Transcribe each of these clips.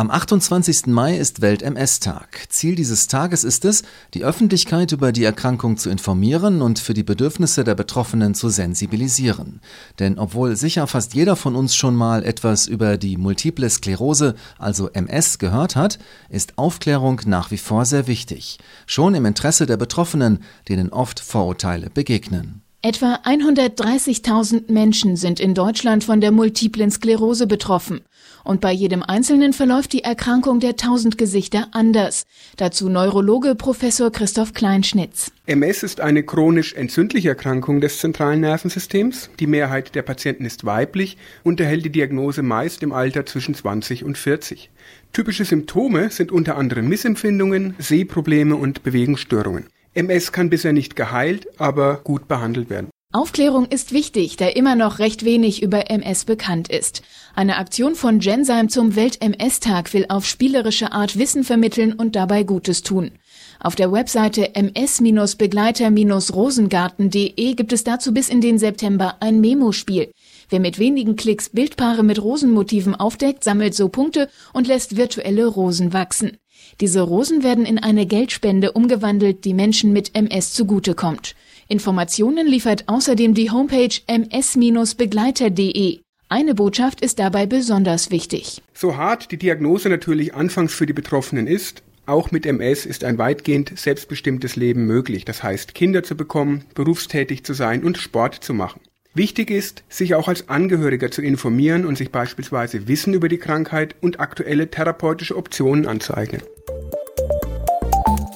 Am 28. Mai ist Welt-MS-Tag. Ziel dieses Tages ist es, die Öffentlichkeit über die Erkrankung zu informieren und für die Bedürfnisse der Betroffenen zu sensibilisieren. Denn obwohl sicher fast jeder von uns schon mal etwas über die Multiple Sklerose, also MS, gehört hat, ist Aufklärung nach wie vor sehr wichtig. Schon im Interesse der Betroffenen, denen oft Vorurteile begegnen. Etwa 130.000 Menschen sind in Deutschland von der multiplen Sklerose betroffen. Und bei jedem Einzelnen verläuft die Erkrankung der tausend Gesichter anders. Dazu Neurologe Professor Christoph Kleinschnitz. MS ist eine chronisch entzündliche Erkrankung des zentralen Nervensystems. Die Mehrheit der Patienten ist weiblich und erhält die Diagnose meist im Alter zwischen 20 und 40. Typische Symptome sind unter anderem Missempfindungen, Sehprobleme und Bewegungsstörungen. MS kann bisher nicht geheilt, aber gut behandelt werden. Aufklärung ist wichtig, da immer noch recht wenig über MS bekannt ist. Eine Aktion von Gensheim zum Welt-MS-Tag will auf spielerische Art Wissen vermitteln und dabei Gutes tun. Auf der Webseite ms-begleiter-rosengarten.de gibt es dazu bis in den September ein Memo-Spiel. Wer mit wenigen Klicks Bildpaare mit Rosenmotiven aufdeckt, sammelt so Punkte und lässt virtuelle Rosen wachsen. Diese Rosen werden in eine Geldspende umgewandelt, die Menschen mit MS zugutekommt. Informationen liefert außerdem die Homepage ms-begleiter.de. Eine Botschaft ist dabei besonders wichtig. So hart die Diagnose natürlich anfangs für die Betroffenen ist, auch mit MS ist ein weitgehend selbstbestimmtes Leben möglich. Das heißt, Kinder zu bekommen, berufstätig zu sein und Sport zu machen. Wichtig ist, sich auch als Angehöriger zu informieren und sich beispielsweise Wissen über die Krankheit und aktuelle therapeutische Optionen anzueignen.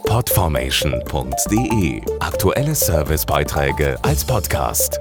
Podformation.de Aktuelle Servicebeiträge als Podcast.